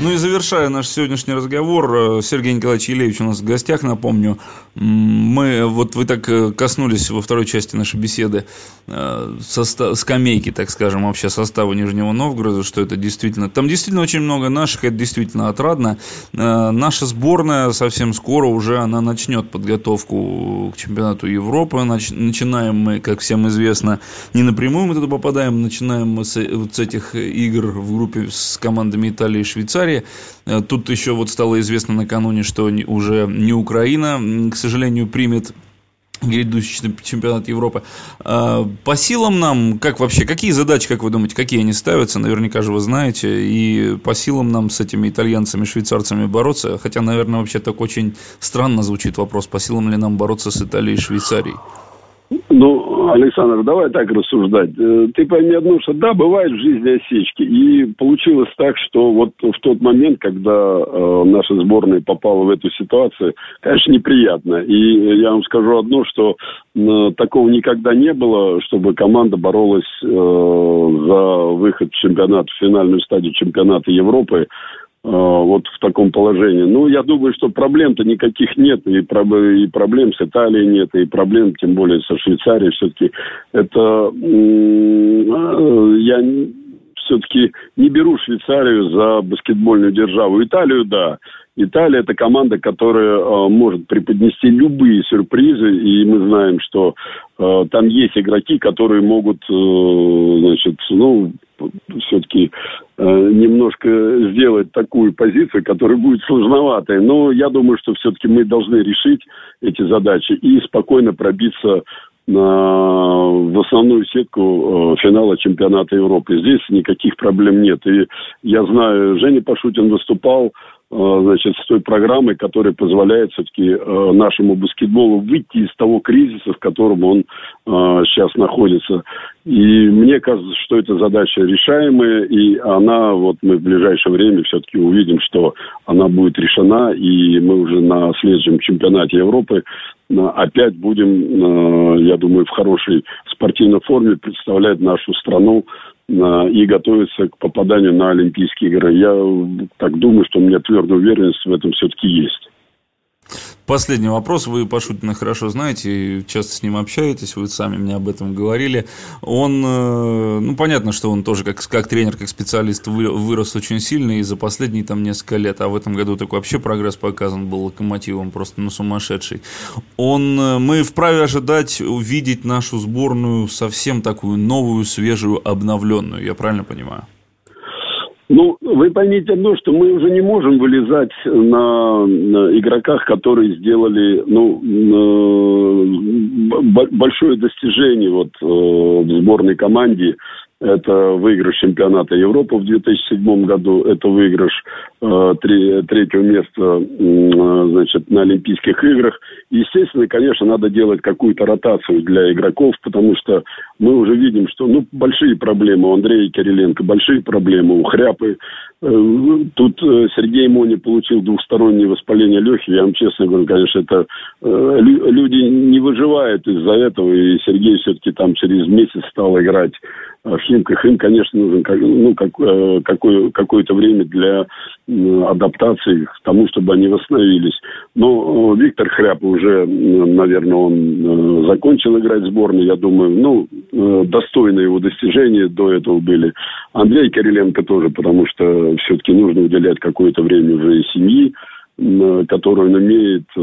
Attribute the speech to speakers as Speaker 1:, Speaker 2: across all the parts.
Speaker 1: Ну и завершая наш сегодняшний разговор, э, Сергей Николаевич Елеевич у нас в гостях, напомню. Мы, вот вы так э, коснулись во второй части нашей беседы э, состав, скамейки, так скажем, вообще состава Нижнего Новгорода, что это действительно... Там действительно очень много наших, это действительно отрадно. Наша сборная совсем скоро уже, она начнет подготовку к чемпионату Европы. Начинаем мы, как всем известно, не напрямую мы туда попадаем, начинаем мы с, вот с этих игр в группе с командами Италии и Швейцарии Швейцарии. Э, тут еще вот стало известно накануне, что уже не Украина, к сожалению, примет грядущий чемпионат Европы. Э, по силам нам, как вообще, какие задачи, как вы думаете, какие они ставятся, наверняка же вы знаете, и по силам нам с этими итальянцами, швейцарцами бороться, хотя, наверное, вообще так очень странно звучит вопрос, по силам ли нам бороться с Италией и Швейцарией?
Speaker 2: Ну, Александр, давай так рассуждать. Э, ты пойми одно, что да, бывают в жизни осечки. И получилось так, что вот в тот момент, когда э, наша сборная попала в эту ситуацию, конечно, неприятно. И я вам скажу одно, что э, такого никогда не было, чтобы команда боролась э, за выход в чемпионат, в финальную стадию чемпионата Европы вот в таком положении. Ну, я думаю, что проблем-то никаких нет, и, и проблем с Италией нет, и проблем, тем более, со Швейцарией. Все-таки это... Э, я все-таки не беру Швейцарию за баскетбольную державу. Италию, да. Италия – это команда, которая э, может преподнести любые сюрпризы, и мы знаем, что э, там есть игроки, которые могут, э, значит, ну, все-таки э, немножко сделать такую позицию, которая будет сложноватой. Но я думаю, что все-таки мы должны решить эти задачи и спокойно пробиться на, в основную сетку э, финала чемпионата Европы. Здесь никаких проблем нет. И я знаю, Женя Пашутин выступал значит, с той программой, которая позволяет все-таки э, нашему баскетболу выйти из того кризиса, в котором он э, сейчас находится. И мне кажется, что эта задача решаемая, и она, вот мы в ближайшее время все-таки увидим, что она будет решена, и мы уже на следующем чемпионате Европы опять будем, я думаю, в хорошей спортивной форме представлять нашу страну и готовиться к попаданию на Олимпийские игры. Я так думаю, что у меня твердая уверенность в этом все-таки есть.
Speaker 1: Последний вопрос. Вы Пашутина хорошо знаете, часто с ним общаетесь, вы сами мне об этом говорили. Он, э, ну, понятно, что он тоже как, как тренер, как специалист вырос очень сильно и за последние там несколько лет, а в этом году такой вообще прогресс показан был локомотивом просто ну, сумасшедший. Он, э, мы вправе ожидать увидеть нашу сборную совсем такую новую, свежую, обновленную, я правильно понимаю?
Speaker 2: Ну, вы поймите одно, что мы уже не можем вылезать на, на игроках, которые сделали ну, большое достижение вот, э, в сборной команде это выигрыш чемпионата Европы в 2007 году, это выигрыш э, три, третьего места э, значит, на Олимпийских играх. Естественно, конечно, надо делать какую-то ротацию для игроков, потому что мы уже видим, что ну, большие проблемы у Андрея Кириленко, большие проблемы у Хряпы. Э, тут э, Сергей Мони получил двухстороннее воспаление легких. Я вам честно говорю, конечно, это э, люди не выживают из-за этого. И Сергей все-таки там через месяц стал играть в Химках. Им, конечно, нужен ну, как, какое, какое-то время для адаптации к тому, чтобы они восстановились. Но Виктор Хряп уже, наверное, он закончил играть в сборной. Я думаю, ну, достойные его достижения до этого были. Андрей Кириленко тоже, потому что все-таки нужно уделять какое-то время уже и семьи которую он имеет э,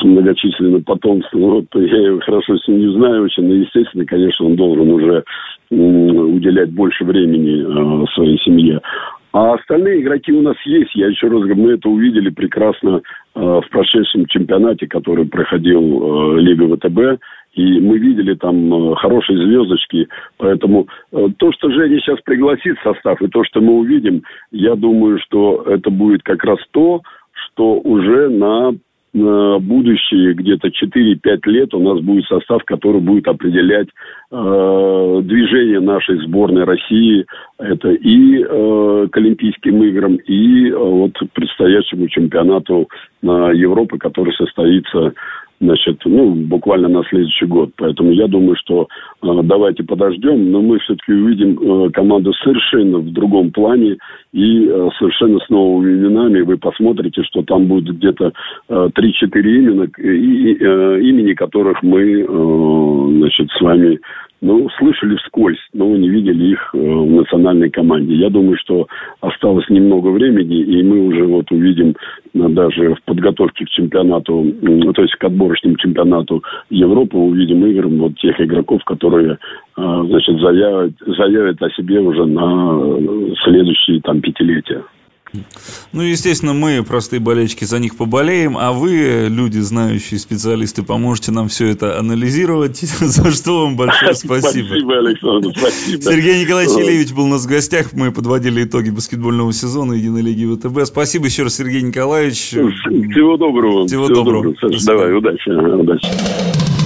Speaker 2: с многочисленным потомством. Вот я хорошо семью знаю очень, но, естественно, конечно, он должен уже уделять больше времени э, своей семье. А остальные игроки у нас есть. Я еще раз говорю, мы это увидели прекрасно э, в прошедшем чемпионате, который проходил э, Лига ВТБ. И мы видели там хорошие звездочки. Поэтому то, что Женя сейчас пригласит состав, и то, что мы увидим, я думаю, что это будет как раз то, что уже на будущие где-то 4-5 лет у нас будет состав, который будет определять э, движение нашей сборной России. Это и э, к Олимпийским играм, и э, вот предстоящему чемпионату э, Европы, который состоится значит, ну, буквально на следующий год. Поэтому я думаю, что э, давайте подождем, но мы все-таки увидим э, команду совершенно в другом плане и э, совершенно с новыми именами. Вы посмотрите, что там будет где-то э, 3-4 имени, и, э, имени которых мы, э, значит, с вами ну, слышали вскользь, но не видели их э, в национальной команде. Я думаю, что осталось немного времени, и мы уже вот увидим э, даже в подготовке к чемпионату, то есть к отборочному чемпионату Европы, увидим игры вот тех игроков, которые, э, значит, заявят, заявят о себе уже на следующие там пятилетия.
Speaker 1: Ну, естественно, мы, простые болельщики, за них поболеем, а вы, люди, знающие специалисты, поможете нам все это анализировать, за что вам большое спасибо.
Speaker 2: Спасибо, Александр, спасибо.
Speaker 1: Сергей Николаевич Илевич был у нас в гостях, мы подводили итоги баскетбольного сезона Единой Лиги ВТБ. Спасибо еще раз, Сергей Николаевич.
Speaker 2: Всего доброго.
Speaker 1: Всего, Всего доброго. доброго.
Speaker 2: Давай, удачи. удачи.